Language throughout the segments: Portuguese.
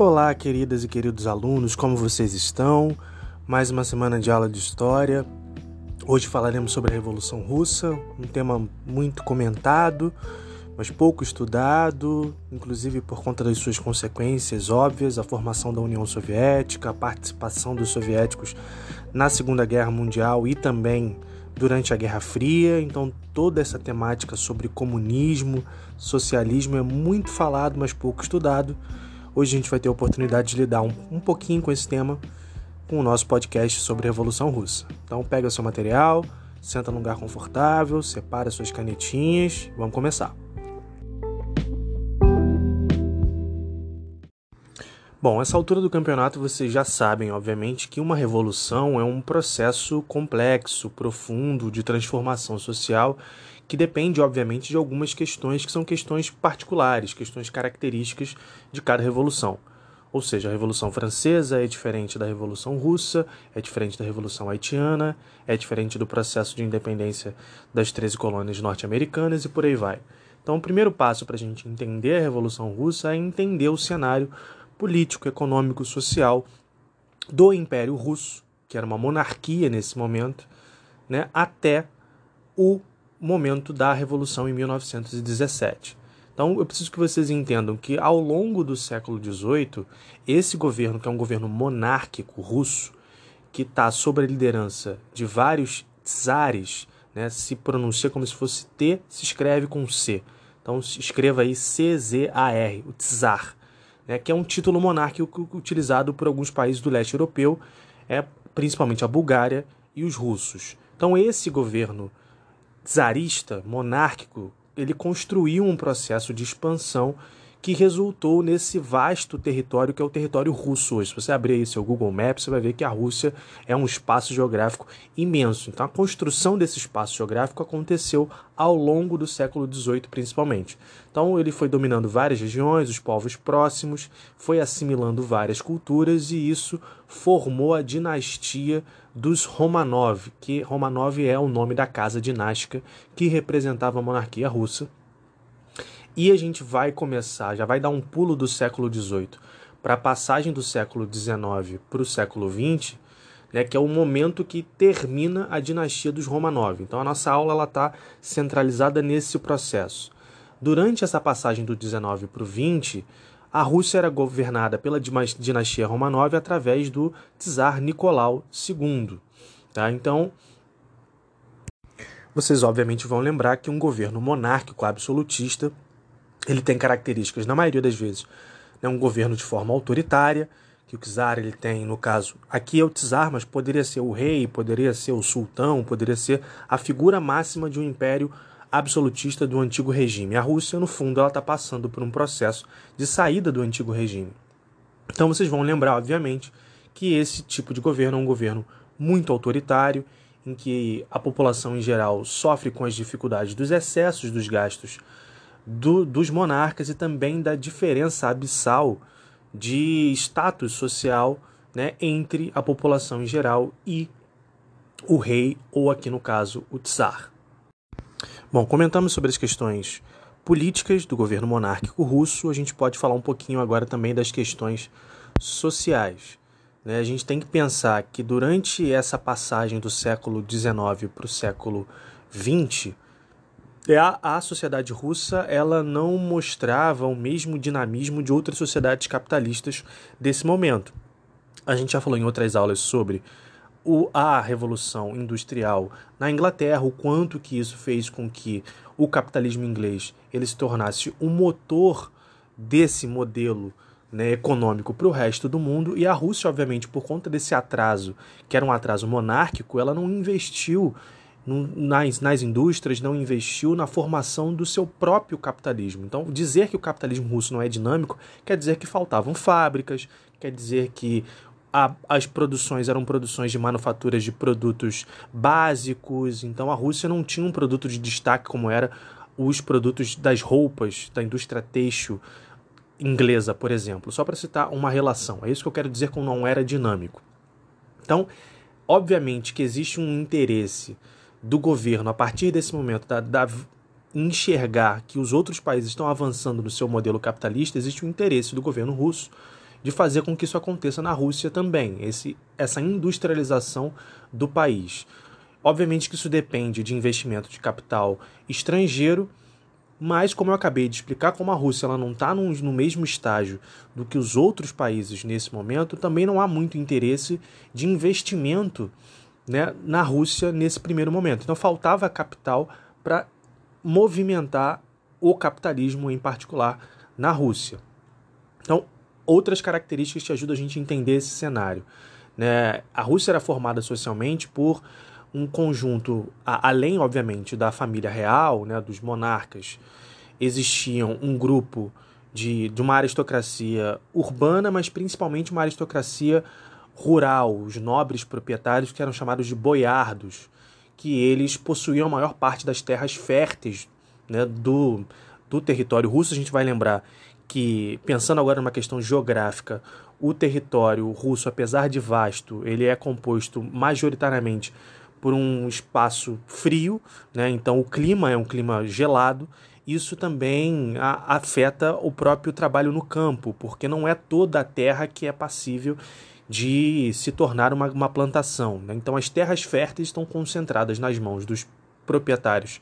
Olá, queridas e queridos alunos, como vocês estão? Mais uma semana de aula de história. Hoje falaremos sobre a Revolução Russa, um tema muito comentado, mas pouco estudado, inclusive por conta das suas consequências óbvias, a formação da União Soviética, a participação dos soviéticos na Segunda Guerra Mundial e também durante a Guerra Fria. Então, toda essa temática sobre comunismo, socialismo é muito falado, mas pouco estudado. Hoje a gente vai ter a oportunidade de lidar um, um pouquinho com esse tema com o nosso podcast sobre a Revolução Russa. Então pega seu material, senta num lugar confortável, separa suas canetinhas, vamos começar. Bom, essa altura do campeonato vocês já sabem, obviamente, que uma revolução é um processo complexo, profundo de transformação social que depende, obviamente, de algumas questões que são questões particulares, questões características de cada revolução. Ou seja, a Revolução Francesa é diferente da Revolução Russa, é diferente da Revolução Haitiana, é diferente do processo de independência das 13 colônias norte-americanas e por aí vai. Então, o primeiro passo para a gente entender a Revolução Russa é entender o cenário político, econômico, social do Império Russo, que era uma monarquia nesse momento, né, até o momento da Revolução em 1917. Então, eu preciso que vocês entendam que ao longo do século XVIII, esse governo, que é um governo monárquico russo, que está sob a liderança de vários czares, né, se pronuncia como se fosse T, se escreve com C. Então, escreva aí C-Z-A-R, o czar, né, que é um título monárquico utilizado por alguns países do leste europeu, é, principalmente a Bulgária e os russos. Então, esse governo czarista, monárquico, ele construiu um processo de expansão que resultou nesse vasto território que é o território russo hoje. Se você abrir aí seu Google Maps, você vai ver que a Rússia é um espaço geográfico imenso. Então, a construção desse espaço geográfico aconteceu ao longo do século XVIII, principalmente. Então, ele foi dominando várias regiões, os povos próximos, foi assimilando várias culturas e isso formou a dinastia dos Romanov, que Romanov é o nome da casa dinástica que representava a monarquia russa e a gente vai começar, já vai dar um pulo do século XVIII para a passagem do século XIX para o século XX, né, que é o momento que termina a dinastia dos Romanov. Então a nossa aula está centralizada nesse processo. Durante essa passagem do 19 para o 20, a Rússia era governada pela dinastia Romanov através do czar Nicolau II. Tá? Então, vocês obviamente vão lembrar que um governo monárquico absolutista ele tem características, na maioria das vezes, né, um governo de forma autoritária, que o czar ele tem, no caso, aqui é o czar, mas poderia ser o rei, poderia ser o sultão, poderia ser a figura máxima de um império absolutista do antigo regime. A Rússia, no fundo, ela está passando por um processo de saída do antigo regime. Então vocês vão lembrar, obviamente, que esse tipo de governo é um governo muito autoritário, em que a população em geral sofre com as dificuldades dos excessos dos gastos do, dos monarcas e também da diferença abissal de status social né, entre a população em geral e o rei, ou aqui no caso, o czar. Bom, comentamos sobre as questões políticas do governo monárquico russo, a gente pode falar um pouquinho agora também das questões sociais. Né? A gente tem que pensar que durante essa passagem do século XIX para o século XX, a, a sociedade russa ela não mostrava o mesmo dinamismo de outras sociedades capitalistas desse momento. A gente já falou em outras aulas sobre o, a revolução industrial na Inglaterra, o quanto que isso fez com que o capitalismo inglês ele se tornasse o motor desse modelo né, econômico para o resto do mundo e a Rússia, obviamente, por conta desse atraso, que era um atraso monárquico, ela não investiu nas, nas indústrias, não investiu na formação do seu próprio capitalismo. Então, dizer que o capitalismo russo não é dinâmico quer dizer que faltavam fábricas, quer dizer que a, as produções eram produções de manufaturas de produtos básicos, então a Rússia não tinha um produto de destaque como era os produtos das roupas da indústria têxtil inglesa, por exemplo, só para citar uma relação. É isso que eu quero dizer com não era dinâmico. Então, obviamente que existe um interesse do governo, a partir desse momento, da, da enxergar que os outros países estão avançando no seu modelo capitalista, existe um interesse do governo russo de fazer com que isso aconteça na Rússia também, esse, essa industrialização do país. Obviamente que isso depende de investimento de capital estrangeiro, mas como eu acabei de explicar, como a Rússia ela não está no mesmo estágio do que os outros países nesse momento, também não há muito interesse de investimento né, na Rússia nesse primeiro momento. Então faltava capital para movimentar o capitalismo em particular na Rússia. Então, outras características que ajudam a gente a entender esse cenário. Né? A Rússia era formada socialmente por um conjunto, além, obviamente, da família real, né, dos monarcas, existiam um grupo de, de uma aristocracia urbana, mas principalmente uma aristocracia rural, os nobres proprietários que eram chamados de boiardos, que eles possuíam a maior parte das terras férteis né, do, do território russo. A gente vai lembrar que, pensando agora numa questão geográfica, o território russo, apesar de vasto, ele é composto majoritariamente por um espaço frio, né? então o clima é um clima gelado. Isso também a, afeta o próprio trabalho no campo, porque não é toda a terra que é passível de se tornar uma, uma plantação. Né? Então as terras férteis estão concentradas nas mãos dos proprietários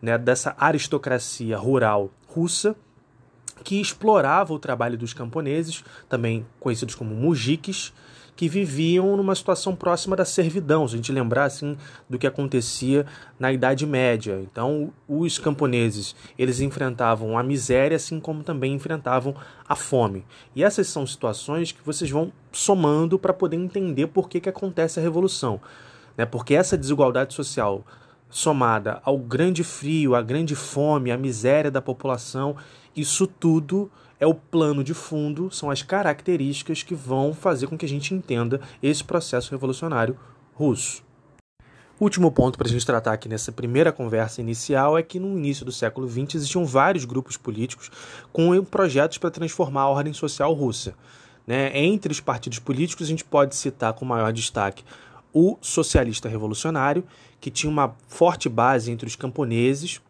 né, dessa aristocracia rural russa que explorava o trabalho dos camponeses, também conhecidos como mujiques, que viviam numa situação próxima da servidão, se a gente lembrar assim do que acontecia na Idade Média. Então, os camponeses, eles enfrentavam a miséria assim como também enfrentavam a fome. E essas são situações que vocês vão somando para poder entender por que, que acontece a revolução. Né? Porque essa desigualdade social somada ao grande frio, à grande fome, à miséria da população, isso tudo é o plano de fundo, são as características que vão fazer com que a gente entenda esse processo revolucionário russo. Último ponto para a gente tratar aqui nessa primeira conversa inicial é que no início do século XX existiam vários grupos políticos com projetos para transformar a ordem social russa. Né? Entre os partidos políticos, a gente pode citar com maior destaque o socialista revolucionário, que tinha uma forte base entre os camponeses,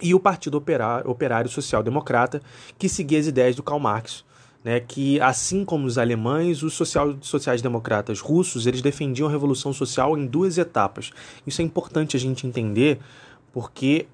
e o Partido Operário, Social Democrata, que seguia as ideias do Karl Marx, né, que assim como os alemães, os social, sociais-democratas russos, eles defendiam a revolução social em duas etapas. Isso é importante a gente entender, porque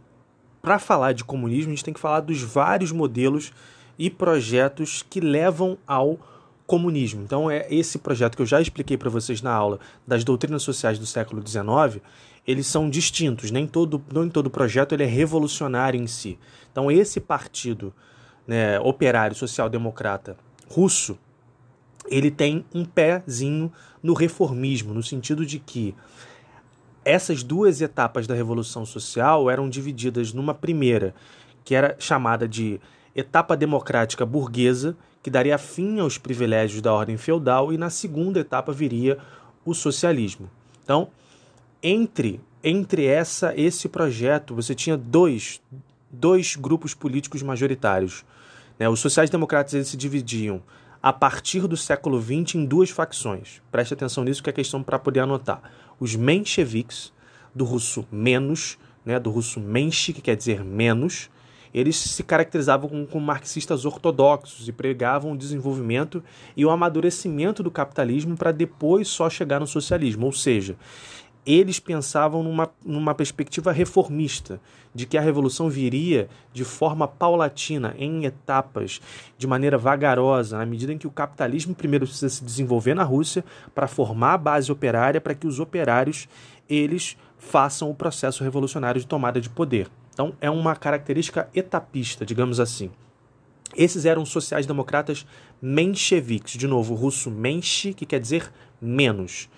para falar de comunismo, a gente tem que falar dos vários modelos e projetos que levam ao comunismo. Então, é esse projeto que eu já expliquei para vocês na aula das doutrinas sociais do século XIX, eles são distintos. Nem todo, nem todo projeto ele é revolucionário em si. Então, esse partido né, operário social-democrata russo, ele tem um pezinho no reformismo, no sentido de que essas duas etapas da revolução social eram divididas numa primeira, que era chamada de etapa democrática burguesa, que daria fim aos privilégios da ordem feudal, e na segunda etapa viria o socialismo. Então, entre entre essa esse projeto você tinha dois dois grupos políticos majoritários. Né? Os sociais-democratas eles se dividiam a partir do século XX em duas facções. Preste atenção nisso que é questão para poder anotar. Os mencheviques, do russo menos, né, do russo menche, que quer dizer menos, eles se caracterizavam como, como, marxistas ortodoxos e pregavam o desenvolvimento e o amadurecimento do capitalismo para depois só chegar no socialismo. Ou seja, eles pensavam numa, numa perspectiva reformista, de que a revolução viria de forma paulatina, em etapas, de maneira vagarosa, na medida em que o capitalismo primeiro precisa se desenvolver na Rússia para formar a base operária, para que os operários eles façam o processo revolucionário de tomada de poder. Então é uma característica etapista, digamos assim. Esses eram sociais-democratas mencheviques, de novo, russo menche, que quer dizer menos.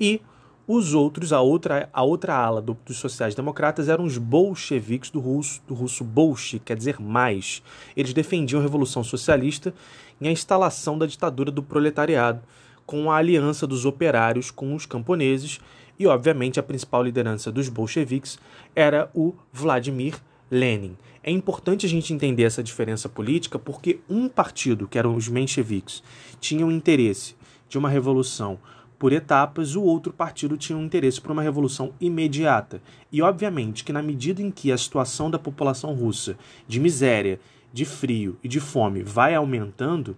E os outros, a outra, a outra ala do, dos sociais-democratas eram os bolcheviques do russo, do russo bolche, quer dizer mais. Eles defendiam a revolução socialista e a instalação da ditadura do proletariado, com a aliança dos operários com os camponeses, e obviamente a principal liderança dos bolcheviques era o Vladimir Lenin. É importante a gente entender essa diferença política porque um partido, que eram os mencheviques, tinha o interesse de uma revolução por etapas, o outro partido tinha um interesse por uma revolução imediata. E, obviamente, que na medida em que a situação da população russa de miséria, de frio e de fome vai aumentando,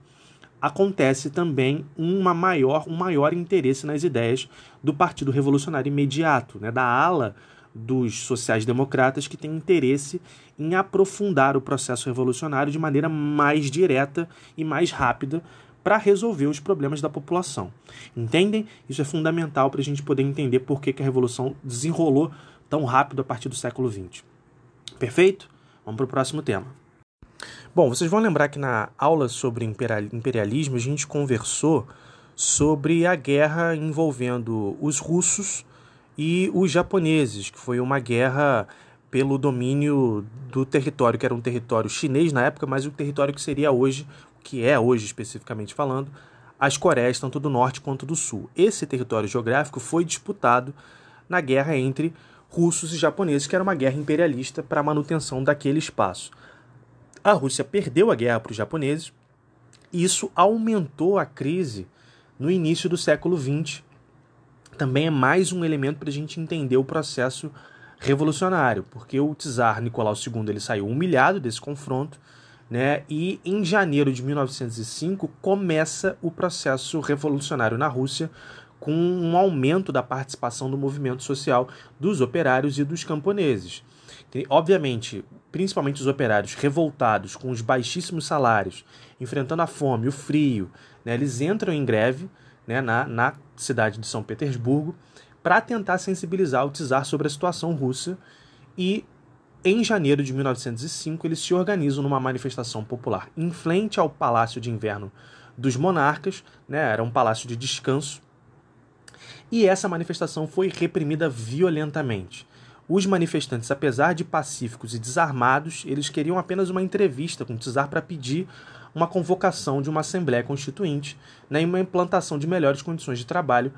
acontece também uma maior, um maior interesse nas ideias do Partido Revolucionário Imediato, né, da ala dos sociais-democratas que tem interesse em aprofundar o processo revolucionário de maneira mais direta e mais rápida para resolver os problemas da população. Entendem? Isso é fundamental para a gente poder entender por que, que a revolução desenrolou tão rápido a partir do século XX. Perfeito? Vamos para o próximo tema. Bom, vocês vão lembrar que na aula sobre imperialismo a gente conversou sobre a guerra envolvendo os russos e os japoneses, que foi uma guerra pelo domínio do território, que era um território chinês na época, mas o território que seria hoje, que é hoje especificamente falando, as Coreias, tanto do norte quanto do sul. Esse território geográfico foi disputado na guerra entre russos e japoneses, que era uma guerra imperialista para a manutenção daquele espaço. A Rússia perdeu a guerra para os japoneses e isso aumentou a crise no início do século XX. Também é mais um elemento para a gente entender o processo revolucionário, porque o czar Nicolau II ele saiu humilhado desse confronto, né? E em janeiro de 1905 começa o processo revolucionário na Rússia com um aumento da participação do movimento social dos operários e dos camponeses. Obviamente, principalmente os operários revoltados com os baixíssimos salários, enfrentando a fome, o frio, né, eles entram em greve né, na, na cidade de São Petersburgo para tentar sensibilizar o czar sobre a situação russa e em janeiro de 1905 eles se organizam numa manifestação popular em frente ao Palácio de Inverno dos Monarcas, né, era um palácio de descanso, e essa manifestação foi reprimida violentamente. Os manifestantes, apesar de pacíficos e desarmados, eles queriam apenas uma entrevista com o czar para pedir uma convocação de uma Assembleia Constituinte né, e uma implantação de melhores condições de trabalho,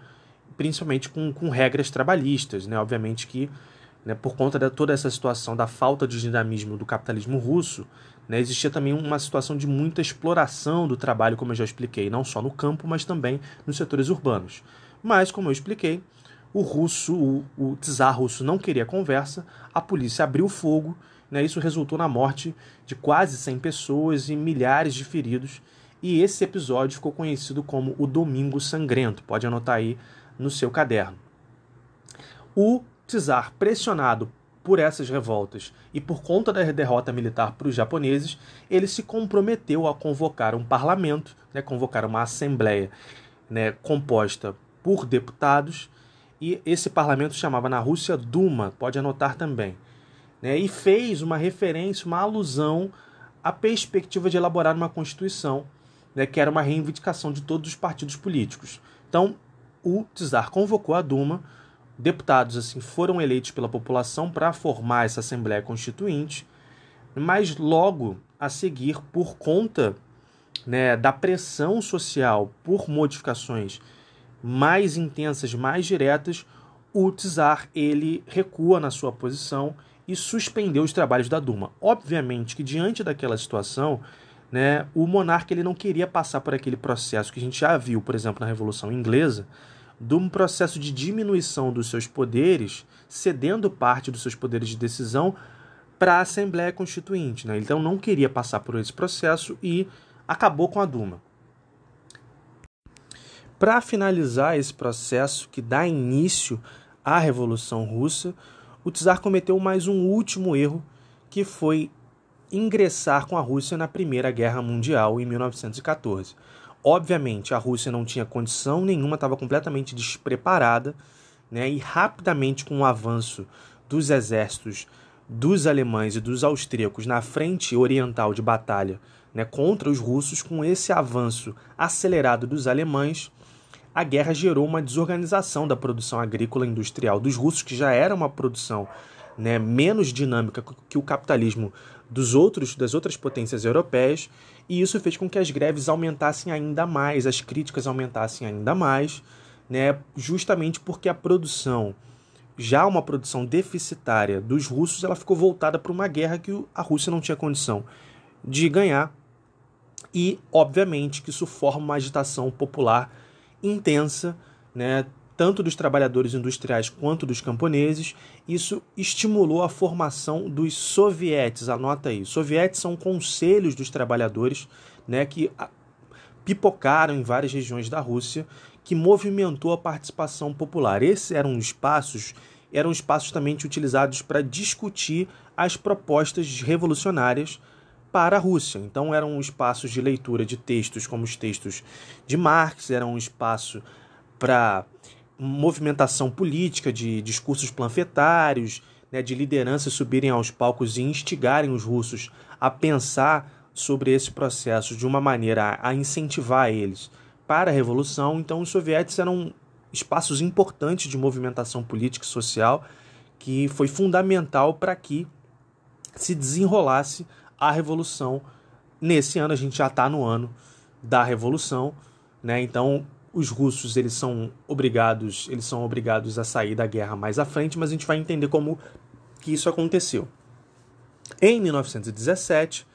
principalmente com, com regras trabalhistas. Né? Obviamente que, né, por conta de toda essa situação da falta de dinamismo do capitalismo russo, né, existia também uma situação de muita exploração do trabalho, como eu já expliquei, não só no campo, mas também nos setores urbanos. Mas, como eu expliquei, o russo, o, o czar russo não queria conversa, a polícia abriu fogo, né, isso resultou na morte de quase 100 pessoas e milhares de feridos, e esse episódio ficou conhecido como o Domingo Sangrento, pode anotar aí no seu caderno. O czar, pressionado por essas revoltas e por conta da derrota militar para os japoneses, ele se comprometeu a convocar um parlamento, né, convocar uma assembleia né, composta por deputados e esse parlamento chamava na Rússia Duma, pode anotar também. Né? E fez uma referência, uma alusão à perspectiva de elaborar uma Constituição, né? que era uma reivindicação de todos os partidos políticos. Então, o czar convocou a Duma, deputados assim foram eleitos pela população para formar essa Assembleia Constituinte, mas logo a seguir, por conta né, da pressão social por modificações mais intensas, mais diretas, o czar ele recua na sua posição e suspendeu os trabalhos da Duma. Obviamente que diante daquela situação, né, o monarca ele não queria passar por aquele processo que a gente já viu, por exemplo, na Revolução Inglesa, de um processo de diminuição dos seus poderes, cedendo parte dos seus poderes de decisão para a Assembleia Constituinte. Né? Então não queria passar por esse processo e acabou com a Duma. Para finalizar esse processo que dá início à Revolução Russa, o czar cometeu mais um último erro, que foi ingressar com a Rússia na Primeira Guerra Mundial em 1914. Obviamente, a Rússia não tinha condição nenhuma, estava completamente despreparada, né? e rapidamente, com o avanço dos exércitos dos alemães e dos austríacos na frente oriental de batalha né, contra os russos, com esse avanço acelerado dos alemães, a guerra gerou uma desorganização da produção agrícola industrial dos russos, que já era uma produção né, menos dinâmica que o capitalismo dos outros das outras potências europeias, e isso fez com que as greves aumentassem ainda mais, as críticas aumentassem ainda mais, né, justamente porque a produção, já uma produção deficitária dos russos, ela ficou voltada para uma guerra que a Rússia não tinha condição de ganhar, e obviamente que isso forma uma agitação popular intensa, né, tanto dos trabalhadores industriais quanto dos camponeses. Isso estimulou a formação dos sovietes, anota aí. Sovietes são conselhos dos trabalhadores, né, que pipocaram em várias regiões da Rússia, que movimentou a participação popular. Esses eram espaços, eram espaços também utilizados para discutir as propostas revolucionárias para a Rússia. Então eram espaços de leitura de textos como os textos de Marx, eram um espaço para movimentação política, de discursos panfletários, né, de lideranças subirem aos palcos e instigarem os russos a pensar sobre esse processo de uma maneira a incentivar eles para a revolução. Então, os soviéticos eram espaços importantes de movimentação política e social que foi fundamental para que se desenrolasse a revolução. Nesse ano, a gente já está no ano da revolução, né? Então, os russos eles são obrigados, eles são obrigados a sair da guerra mais à frente, mas a gente vai entender como que isso aconteceu. Em 1917,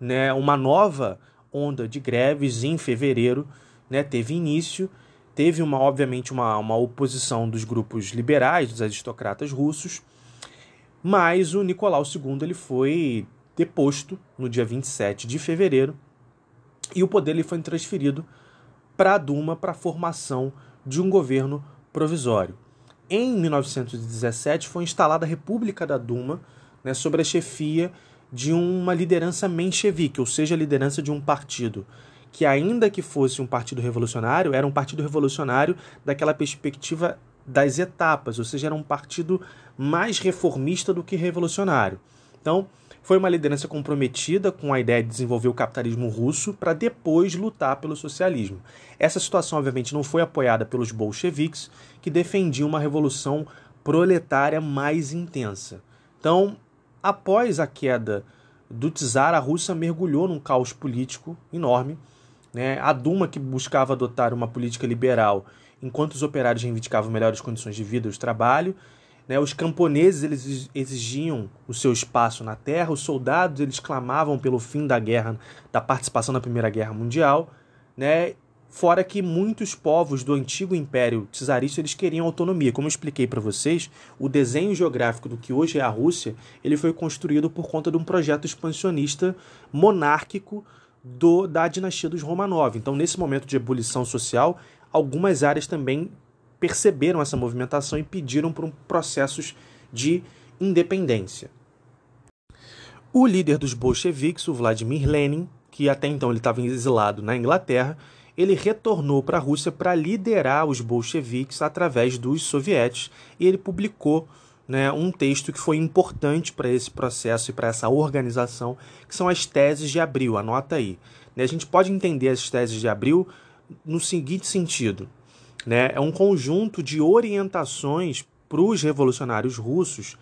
né, uma nova onda de greves em fevereiro né, teve início. Teve, uma, obviamente, uma, uma oposição dos grupos liberais, dos aristocratas russos, mas o Nicolau II ele foi deposto no dia 27 de fevereiro e o poder ele foi transferido para a Duma para a formação de um governo provisório. Em 1917 foi instalada a República da Duma, né, sob a chefia de uma liderança menchevique, ou seja, a liderança de um partido que, ainda que fosse um partido revolucionário, era um partido revolucionário daquela perspectiva das etapas, ou seja, era um partido mais reformista do que revolucionário. Então, foi uma liderança comprometida com a ideia de desenvolver o capitalismo russo para depois lutar pelo socialismo. Essa situação, obviamente, não foi apoiada pelos bolcheviques, que defendiam uma revolução proletária mais intensa. Então, após a queda do czar, a Rússia mergulhou num caos político enorme. Né? A Duma, que buscava adotar uma política liberal, enquanto os operários reivindicavam melhores condições de vida e de trabalho, né? Os camponeses eles exigiam o seu espaço na terra, os soldados eles clamavam pelo fim da guerra, da participação na Primeira Guerra Mundial, né? Fora que muitos povos do antigo Império Czarista eles queriam autonomia. Como eu expliquei para vocês, o desenho geográfico do que hoje é a Rússia, ele foi construído por conta de um projeto expansionista monárquico do, da dinastia dos Romanov. Então, nesse momento de ebulição social, algumas áreas também perceberam essa movimentação e pediram por um processos de independência. O líder dos bolcheviques, o Vladimir Lenin, que até então ele estava exilado na Inglaterra, ele retornou para a Rússia para liderar os bolcheviques através dos sovietes e ele publicou né, um texto que foi importante para esse processo e para essa organização, que são as teses de abril. Anota aí. Né, a gente pode entender as teses de abril no seguinte sentido: né? É um conjunto de orientações para os revolucionários russos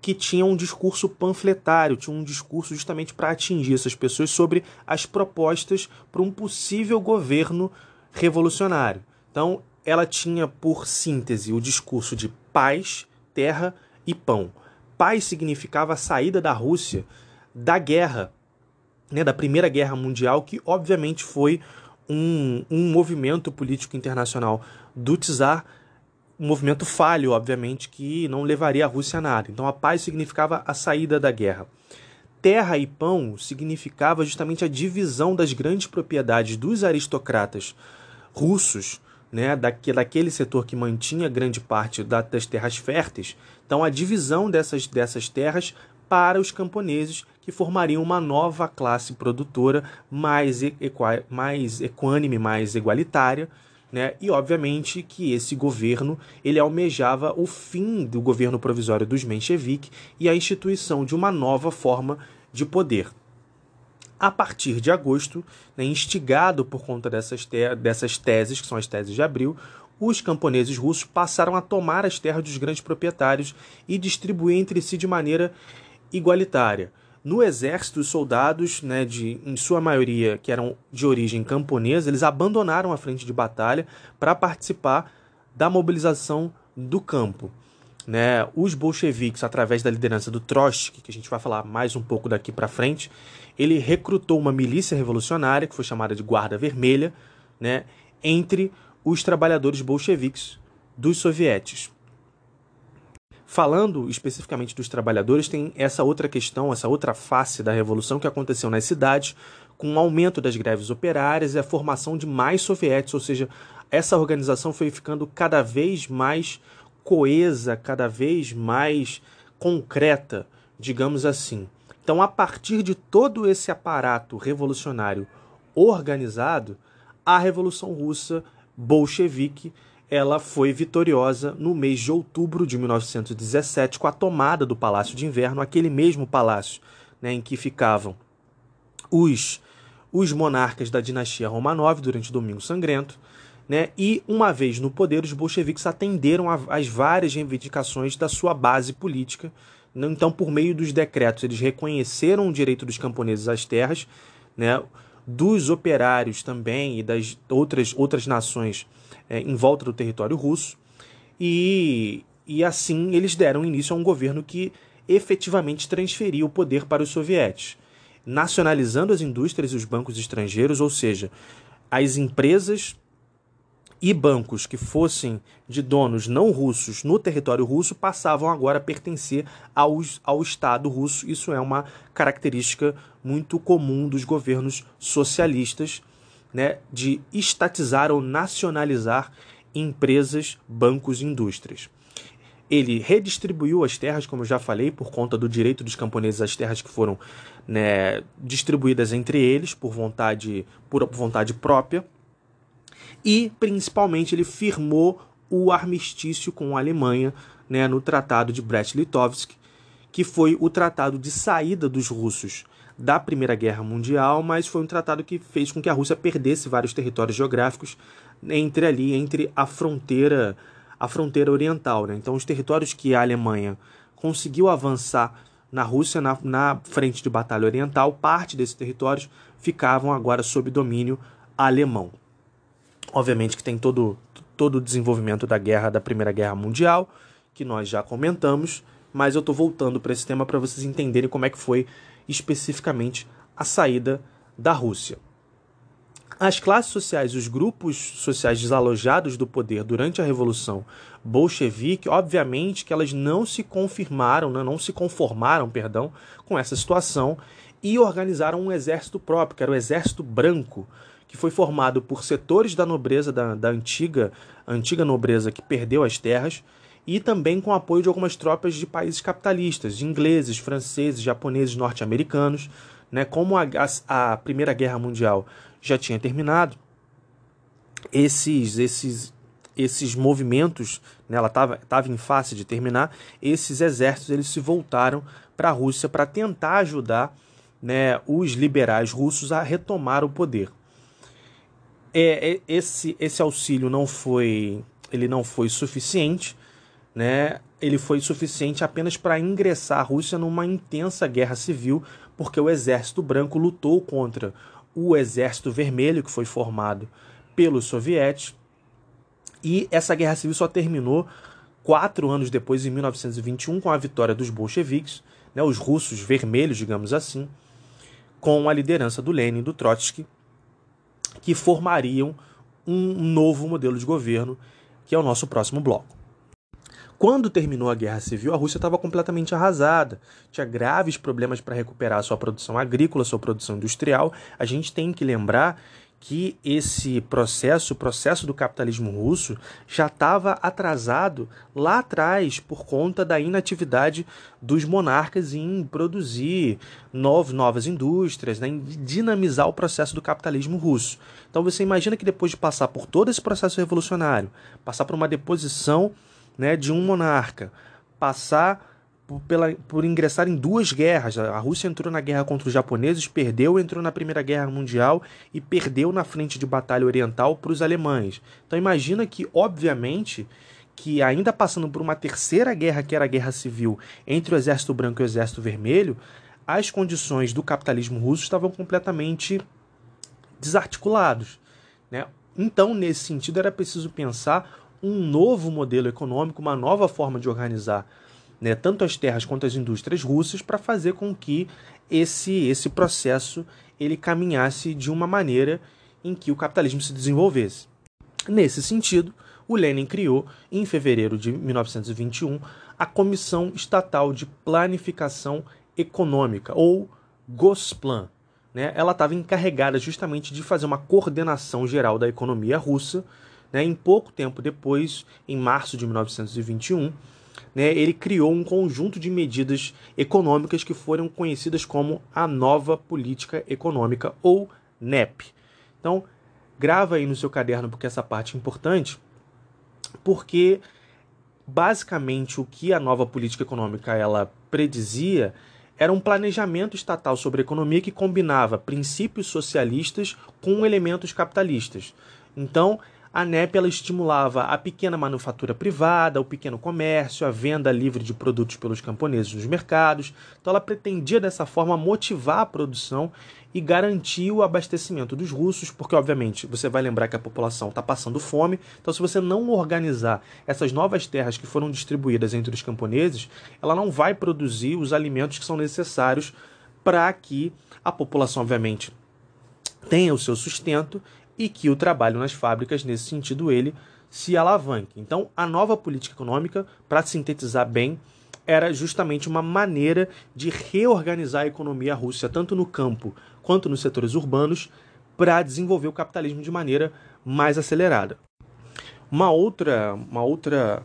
que tinham um discurso panfletário, tinham um discurso justamente para atingir essas pessoas sobre as propostas para um possível governo revolucionário. Então, ela tinha por síntese o discurso de paz, terra e pão. Paz significava a saída da Rússia da guerra, né, da Primeira Guerra Mundial, que obviamente foi um, um movimento político internacional do czar, um movimento falho, obviamente, que não levaria a Rússia a nada. Então a paz significava a saída da guerra. Terra e pão significava justamente a divisão das grandes propriedades dos aristocratas russos, né, daquele setor que mantinha grande parte das terras férteis. Então a divisão dessas, dessas terras para os camponeses que formariam uma nova classe produtora mais, equa, mais equânime, mais igualitária, né? E obviamente que esse governo ele almejava o fim do governo provisório dos mencheviques e a instituição de uma nova forma de poder. A partir de agosto, né, instigado por conta dessas, dessas teses, que são as teses de abril, os camponeses russos passaram a tomar as terras dos grandes proprietários e distribuir entre si de maneira igualitária. No exército, os soldados, né, de, em sua maioria que eram de origem camponesa, eles abandonaram a frente de batalha para participar da mobilização do campo. Né? Os bolcheviques, através da liderança do Trotsky, que a gente vai falar mais um pouco daqui para frente, ele recrutou uma milícia revolucionária, que foi chamada de Guarda Vermelha, né, entre os trabalhadores bolcheviques dos sovietes. Falando especificamente dos trabalhadores, tem essa outra questão, essa outra face da revolução que aconteceu nas cidades com o aumento das greves operárias e a formação de mais sovietes, ou seja, essa organização foi ficando cada vez mais coesa, cada vez mais concreta, digamos assim. Então, a partir de todo esse aparato revolucionário organizado, a Revolução Russa bolchevique ela foi vitoriosa no mês de outubro de 1917 com a tomada do Palácio de Inverno, aquele mesmo palácio né, em que ficavam os, os monarcas da dinastia Romanov durante o Domingo Sangrento, né, e uma vez no poder, os bolcheviques atenderam às várias reivindicações da sua base política. Então, por meio dos decretos, eles reconheceram o direito dos camponeses às terras, né, dos operários também e das outras, outras nações é, em volta do território russo, e, e assim eles deram início a um governo que efetivamente transferia o poder para os sovietes, nacionalizando as indústrias e os bancos estrangeiros, ou seja, as empresas e bancos que fossem de donos não russos no território russo passavam agora a pertencer ao, ao Estado russo. Isso é uma característica muito comum dos governos socialistas, né, de estatizar ou nacionalizar empresas, bancos e indústrias. Ele redistribuiu as terras, como eu já falei, por conta do direito dos camponeses às terras que foram né, distribuídas entre eles por vontade, por vontade própria e principalmente ele firmou o armistício com a Alemanha né, no Tratado de Brest-Litovsk, que foi o tratado de saída dos russos da Primeira Guerra Mundial, mas foi um tratado que fez com que a Rússia perdesse vários territórios geográficos entre ali, entre a fronteira, a fronteira oriental. Né? Então, os territórios que a Alemanha conseguiu avançar na Rússia, na, na frente de batalha oriental, parte desses territórios ficavam agora sob domínio alemão. Obviamente que tem todo, todo o desenvolvimento da guerra, da Primeira Guerra Mundial, que nós já comentamos, mas eu estou voltando para esse tema para vocês entenderem como é que foi especificamente a saída da Rússia. As classes sociais, os grupos sociais desalojados do poder durante a Revolução Bolchevique, obviamente que elas não se confirmaram, né, não se conformaram, perdão, com essa situação e organizaram um exército próprio, que era o Exército Branco, que foi formado por setores da nobreza da, da antiga, antiga nobreza que perdeu as terras e também com apoio de algumas tropas de países capitalistas, ingleses, franceses, japoneses, norte-americanos. Né? Como a, a, a, Primeira Guerra Mundial já tinha terminado, esses, esses, esses movimentos, né, ela estava em face de terminar, esses exércitos eles se voltaram para a Rússia para tentar ajudar né, os liberais russos a retomar o poder é, é, esse, esse auxílio não foi ele não foi suficiente, né? Ele foi suficiente apenas para ingressar a Rússia numa intensa guerra civil, porque o Exército Branco lutou contra o Exército Vermelho, que foi formado pelos sovietes, e essa guerra civil só terminou quatro anos depois, em 1921, com a vitória dos bolcheviques, né, os russos vermelhos, digamos assim, com a liderança do Lenin e do Trotsky, que formariam um novo modelo de governo, que é o nosso próximo bloco. Quando terminou a Guerra Civil, a Rússia estava completamente arrasada, tinha graves problemas para recuperar sua produção agrícola, sua produção industrial. A gente tem que lembrar que esse processo, o processo do capitalismo russo, já estava atrasado lá atrás por conta da inatividade dos monarcas em produzir novas indústrias, né, em dinamizar o processo do capitalismo russo. Então você imagina que depois de passar por todo esse processo revolucionário, passar por uma deposição né, de um monarca, passar por, pela, por ingressar em duas guerras. A Rússia entrou na guerra contra os japoneses, perdeu, entrou na Primeira Guerra Mundial e perdeu na frente de batalha oriental para os alemães. Então imagina que, obviamente, que ainda passando por uma terceira guerra, que era a Guerra Civil, entre o Exército Branco e o Exército Vermelho, as condições do capitalismo russo estavam completamente desarticulados. Né? Então, nesse sentido, era preciso pensar um novo modelo econômico, uma nova forma de organizar né, tanto as terras quanto as indústrias russas para fazer com que esse, esse processo ele caminhasse de uma maneira em que o capitalismo se desenvolvesse. Nesse sentido, o Lenin criou, em fevereiro de 1921, a Comissão Estatal de Planificação Econômica, ou Gosplan, né, ela estava encarregada justamente de fazer uma coordenação geral da economia russa. Né, em pouco tempo depois, em março de 1921, né, ele criou um conjunto de medidas econômicas que foram conhecidas como a Nova Política Econômica, ou NEP. Então, grava aí no seu caderno porque essa parte é importante, porque basicamente o que a nova política econômica ela predizia era um planejamento estatal sobre a economia que combinava princípios socialistas com elementos capitalistas. Então, a NEP ela estimulava a pequena manufatura privada, o pequeno comércio, a venda livre de produtos pelos camponeses nos mercados. Então ela pretendia dessa forma motivar a produção e garantir o abastecimento dos russos, porque obviamente você vai lembrar que a população está passando fome. Então se você não organizar essas novas terras que foram distribuídas entre os camponeses, ela não vai produzir os alimentos que são necessários para que a população obviamente tenha o seu sustento e que o trabalho nas fábricas, nesse sentido, ele se alavanque. Então, a nova política econômica, para sintetizar bem, era justamente uma maneira de reorganizar a economia russa, tanto no campo quanto nos setores urbanos, para desenvolver o capitalismo de maneira mais acelerada. Uma outra, uma outra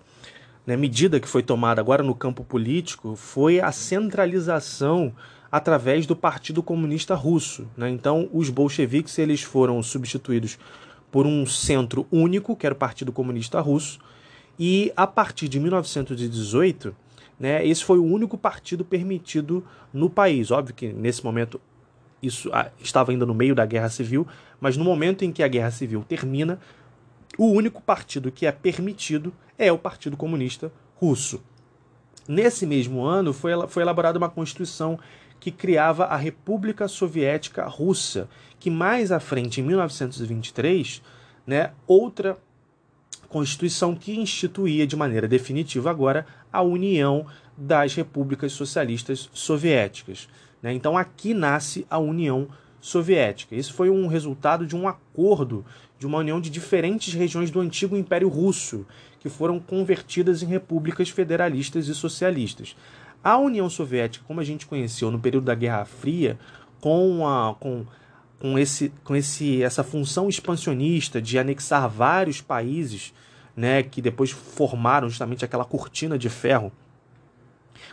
né, medida que foi tomada agora no campo político foi a centralização através do Partido Comunista Russo. Né? Então, os bolcheviques eles foram substituídos por um centro único, que era o Partido Comunista Russo, e a partir de 1918, né, esse foi o único partido permitido no país. Óbvio que nesse momento isso ah, estava ainda no meio da Guerra Civil, mas no momento em que a Guerra Civil termina, o único partido que é permitido é o Partido Comunista Russo. Nesse mesmo ano foi, foi elaborada uma constituição que criava a República Soviética Russa, que mais à frente, em 1923, né, outra constituição que instituía de maneira definitiva agora a União das Repúblicas Socialistas Soviéticas. Né? Então aqui nasce a União Soviética. Isso foi um resultado de um acordo de uma união de diferentes regiões do antigo Império Russo, que foram convertidas em repúblicas federalistas e socialistas. A União Soviética, como a gente conheceu no período da Guerra Fria, com, a, com, com, esse, com esse, essa função expansionista de anexar vários países, né, que depois formaram justamente aquela cortina de ferro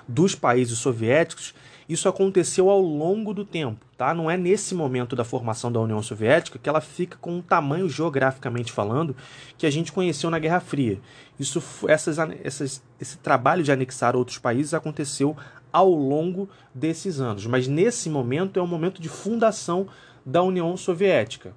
dos países soviéticos, isso aconteceu ao longo do tempo, tá? Não é nesse momento da formação da União Soviética que ela fica com um tamanho geograficamente falando que a gente conheceu na Guerra Fria. Isso, essas, essas, esse trabalho de anexar outros países aconteceu ao longo desses anos, mas nesse momento é o momento de fundação da União Soviética.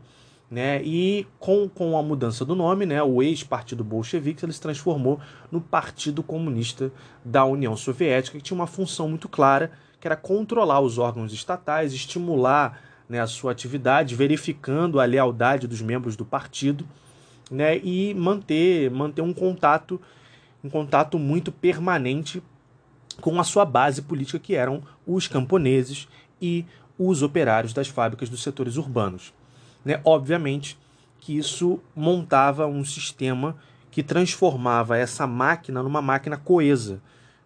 Né? E com, com a mudança do nome, né, o ex-partido bolchevique ele se transformou no Partido Comunista da União Soviética, que tinha uma função muito clara, que era controlar os órgãos estatais, estimular né, a sua atividade, verificando a lealdade dos membros do partido né, e manter, manter um contato um contato muito permanente com a sua base política, que eram os camponeses e os operários das fábricas dos setores urbanos. Né? Obviamente que isso montava um sistema que transformava essa máquina numa máquina coesa,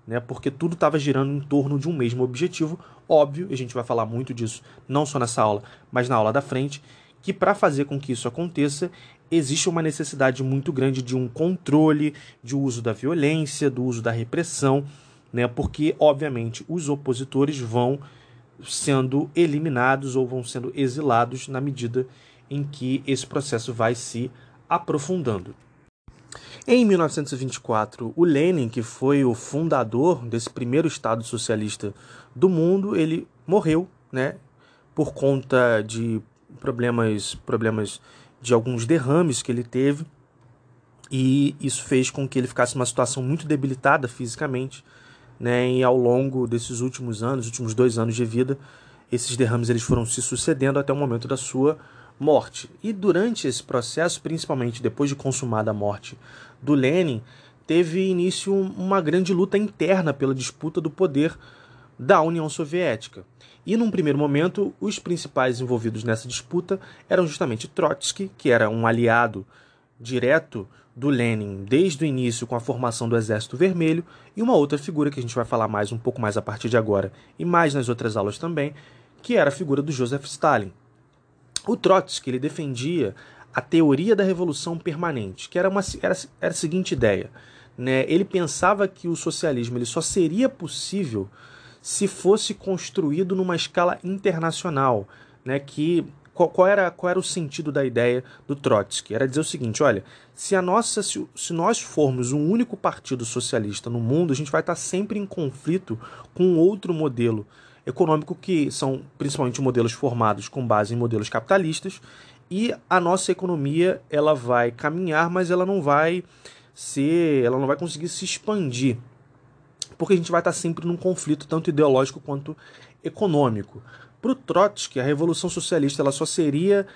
né? Porque tudo estava girando em torno de um mesmo objetivo, óbvio, e a gente vai falar muito disso não só nessa aula, mas na aula da frente, que para fazer com que isso aconteça, existe uma necessidade muito grande de um controle, de uso da violência, do uso da repressão, né? Porque obviamente os opositores vão sendo eliminados ou vão sendo exilados na medida em que esse processo vai se aprofundando. Em 1924, o Lenin, que foi o fundador desse primeiro Estado socialista do mundo, ele morreu, né, por conta de problemas, problemas de alguns derrames que ele teve, e isso fez com que ele ficasse numa situação muito debilitada fisicamente, né, e ao longo desses últimos anos, últimos dois anos de vida, esses derrames eles foram se sucedendo até o momento da sua morte. E durante esse processo, principalmente depois de consumada a morte do Lenin, teve início uma grande luta interna pela disputa do poder da União Soviética. E num primeiro momento, os principais envolvidos nessa disputa eram justamente Trotsky, que era um aliado direto do Lenin desde o início com a formação do Exército Vermelho, e uma outra figura que a gente vai falar mais um pouco mais a partir de agora e mais nas outras aulas também, que era a figura do Joseph Stalin. O Trotsky ele defendia a teoria da revolução permanente, que era, uma, era, era a seguinte ideia. Né? Ele pensava que o socialismo ele só seria possível se fosse construído numa escala internacional, né? que qual, qual, era, qual era o sentido da ideia do Trotsky? Era dizer o seguinte: olha, se, a nossa, se, se nós formos um único partido socialista no mundo, a gente vai estar sempre em conflito com outro modelo econômico, que são principalmente modelos formados com base em modelos capitalistas, e a nossa economia ela vai caminhar, mas ela não vai ser, ela não vai conseguir se expandir, porque a gente vai estar sempre num conflito tanto ideológico quanto econômico. Para o Trotsky, a revolução socialista ela só seria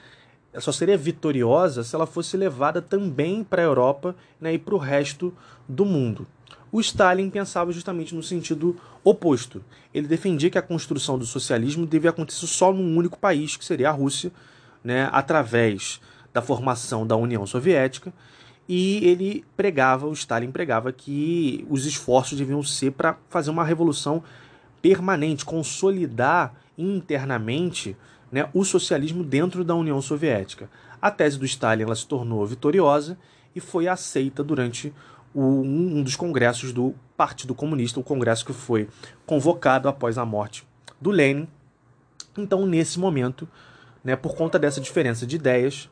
ela só seria vitoriosa se ela fosse levada também para a Europa né, e para o resto do mundo. O Stalin pensava justamente no sentido oposto. Ele defendia que a construção do socialismo devia acontecer só num único país, que seria a Rússia, né, através da formação da União Soviética, e ele pregava, o Stalin pregava que os esforços deviam ser para fazer uma revolução permanente, consolidar internamente né, o socialismo dentro da União Soviética. A tese do Stalin ela se tornou vitoriosa e foi aceita durante o, um dos congressos do Partido Comunista, o congresso que foi convocado após a morte do Lenin. Então, nesse momento, né, por conta dessa diferença de ideias,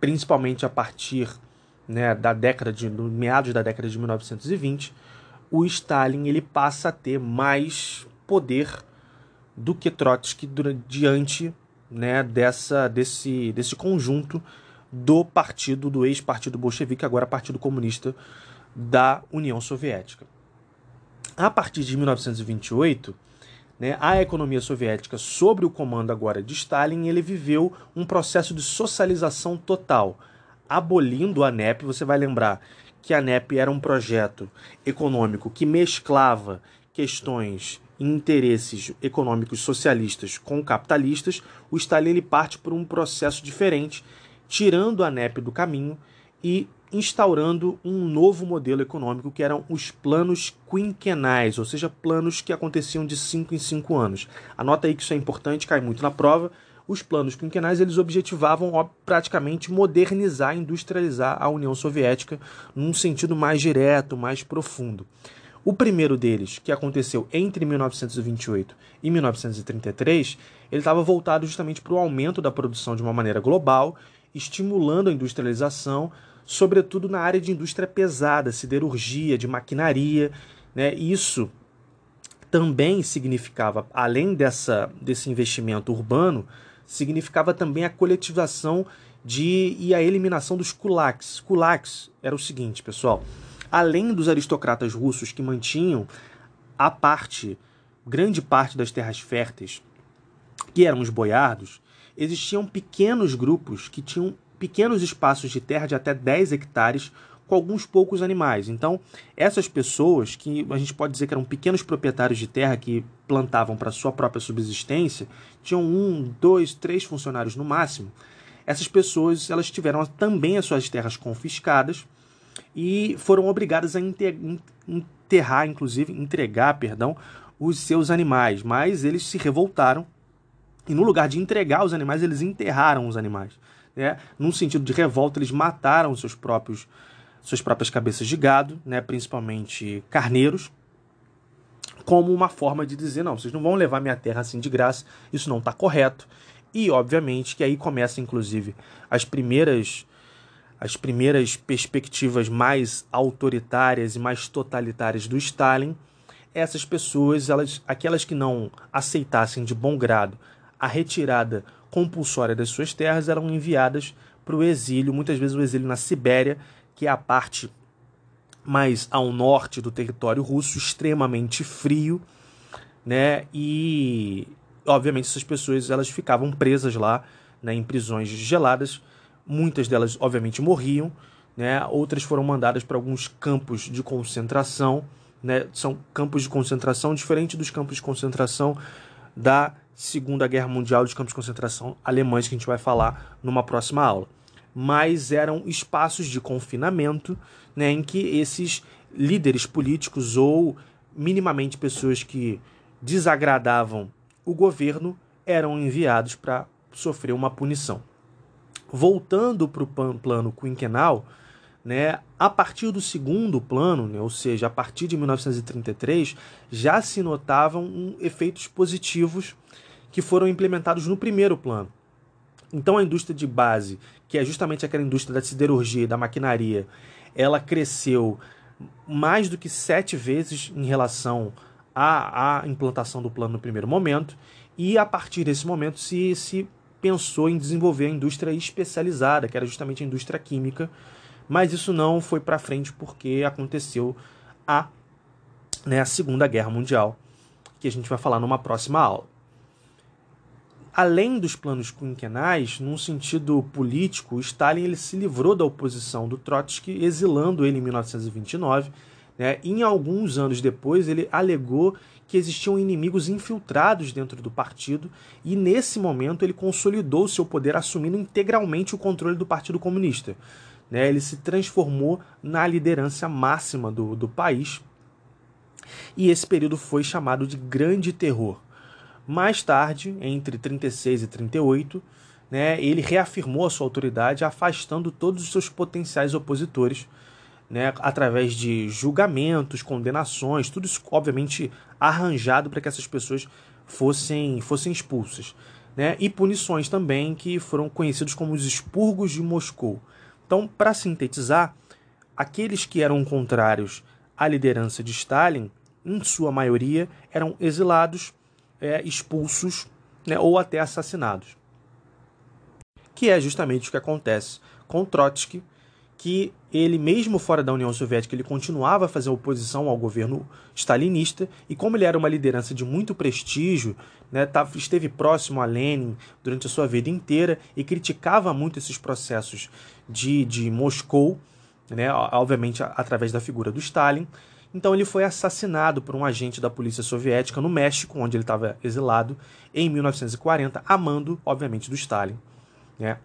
principalmente a partir né, da década de do meados da década de 1920, o Stalin ele passa a ter mais poder do que Trotsky diante né, dessa, desse, desse conjunto do partido, do ex-partido bolchevique, agora Partido Comunista da União Soviética. A partir de 1928, né, a economia soviética, sob o comando agora de Stalin, ele viveu um processo de socialização total, abolindo a NEP. Você vai lembrar que a NEP era um projeto econômico que mesclava questões interesses econômicos socialistas com capitalistas, o Stalin ele parte por um processo diferente, tirando a NEP do caminho e instaurando um novo modelo econômico que eram os planos quinquenais, ou seja, planos que aconteciam de 5 em 5 anos. Anota aí que isso é importante, cai muito na prova. Os planos quinquenais eles objetivavam ó, praticamente modernizar, industrializar a União Soviética num sentido mais direto, mais profundo. O primeiro deles, que aconteceu entre 1928 e 1933, ele estava voltado justamente para o aumento da produção de uma maneira global, estimulando a industrialização, sobretudo na área de indústria pesada, siderurgia, de maquinaria. Né? Isso também significava, além dessa, desse investimento urbano, significava também a coletivação de, e a eliminação dos kulaks. Kulaks era o seguinte, pessoal além dos aristocratas russos que mantinham a parte, grande parte das terras férteis, que eram os boiardos, existiam pequenos grupos que tinham pequenos espaços de terra de até 10 hectares com alguns poucos animais. Então, essas pessoas, que a gente pode dizer que eram pequenos proprietários de terra que plantavam para sua própria subsistência, tinham um, dois, três funcionários no máximo. Essas pessoas elas tiveram também as suas terras confiscadas e foram obrigadas a enterrar, inclusive, entregar, perdão, os seus animais, mas eles se revoltaram e no lugar de entregar os animais, eles enterraram os animais. Né? Num sentido de revolta, eles mataram seus próprios suas próprias cabeças de gado, né? principalmente carneiros, como uma forma de dizer, não, vocês não vão levar minha terra assim de graça, isso não está correto. E, obviamente, que aí começa, inclusive, as primeiras as primeiras perspectivas mais autoritárias e mais totalitárias do Stalin, essas pessoas, elas, aquelas que não aceitassem de bom grado a retirada compulsória das suas terras, eram enviadas para o exílio, muitas vezes o exílio na Sibéria, que é a parte mais ao norte do território russo, extremamente frio, né? E obviamente essas pessoas elas ficavam presas lá, né, em prisões geladas Muitas delas, obviamente, morriam, né? outras foram mandadas para alguns campos de concentração. Né? São campos de concentração diferentes dos campos de concentração da Segunda Guerra Mundial, dos campos de concentração alemães, que a gente vai falar numa próxima aula. Mas eram espaços de confinamento né, em que esses líderes políticos ou minimamente pessoas que desagradavam o governo eram enviados para sofrer uma punição. Voltando para o plano quinquenal, né, a partir do segundo plano, né, ou seja, a partir de 1933, já se notavam um, efeitos positivos que foram implementados no primeiro plano. Então a indústria de base, que é justamente aquela indústria da siderurgia e da maquinaria, ela cresceu mais do que sete vezes em relação à, à implantação do plano no primeiro momento, e a partir desse momento se, se pensou em desenvolver a indústria especializada, que era justamente a indústria química, mas isso não foi para frente porque aconteceu a, né, a Segunda Guerra Mundial, que a gente vai falar numa próxima aula. Além dos planos quinquenais, num sentido político, Stalin ele se livrou da oposição do Trotsky, exilando ele em 1929. Né? Em alguns anos depois, ele alegou que existiam inimigos infiltrados dentro do partido, e nesse momento ele consolidou seu poder, assumindo integralmente o controle do Partido Comunista. Né? Ele se transformou na liderança máxima do, do país, e esse período foi chamado de Grande Terror. Mais tarde, entre 36 e 38, né, ele reafirmou a sua autoridade, afastando todos os seus potenciais opositores, né, através de julgamentos, condenações, tudo isso obviamente arranjado para que essas pessoas fossem, fossem expulsas. Né, e punições também que foram conhecidos como os expurgos de Moscou. Então, para sintetizar, aqueles que eram contrários à liderança de Stalin, em sua maioria, eram exilados é, expulsos né, ou até assassinados. Que é justamente o que acontece com Trotsky, que ele, mesmo fora da União Soviética, ele continuava a fazer oposição ao governo stalinista, e como ele era uma liderança de muito prestígio, né, esteve próximo a Lenin durante a sua vida inteira e criticava muito esses processos de, de Moscou, né, obviamente através da figura do Stalin, então ele foi assassinado por um agente da polícia soviética no México, onde ele estava exilado, em 1940, amando, obviamente, do Stalin. Né?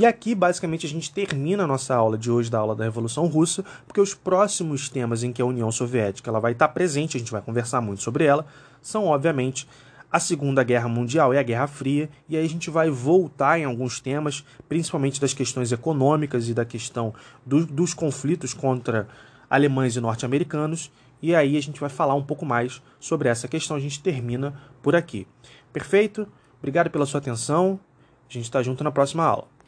E aqui, basicamente, a gente termina a nossa aula de hoje, da aula da Revolução Russa, porque os próximos temas em que a União Soviética ela vai estar presente, a gente vai conversar muito sobre ela, são, obviamente, a Segunda Guerra Mundial e a Guerra Fria, e aí a gente vai voltar em alguns temas, principalmente das questões econômicas e da questão do, dos conflitos contra alemães e norte-americanos, e aí a gente vai falar um pouco mais sobre essa questão. A gente termina por aqui. Perfeito? Obrigado pela sua atenção. A gente está junto na próxima aula.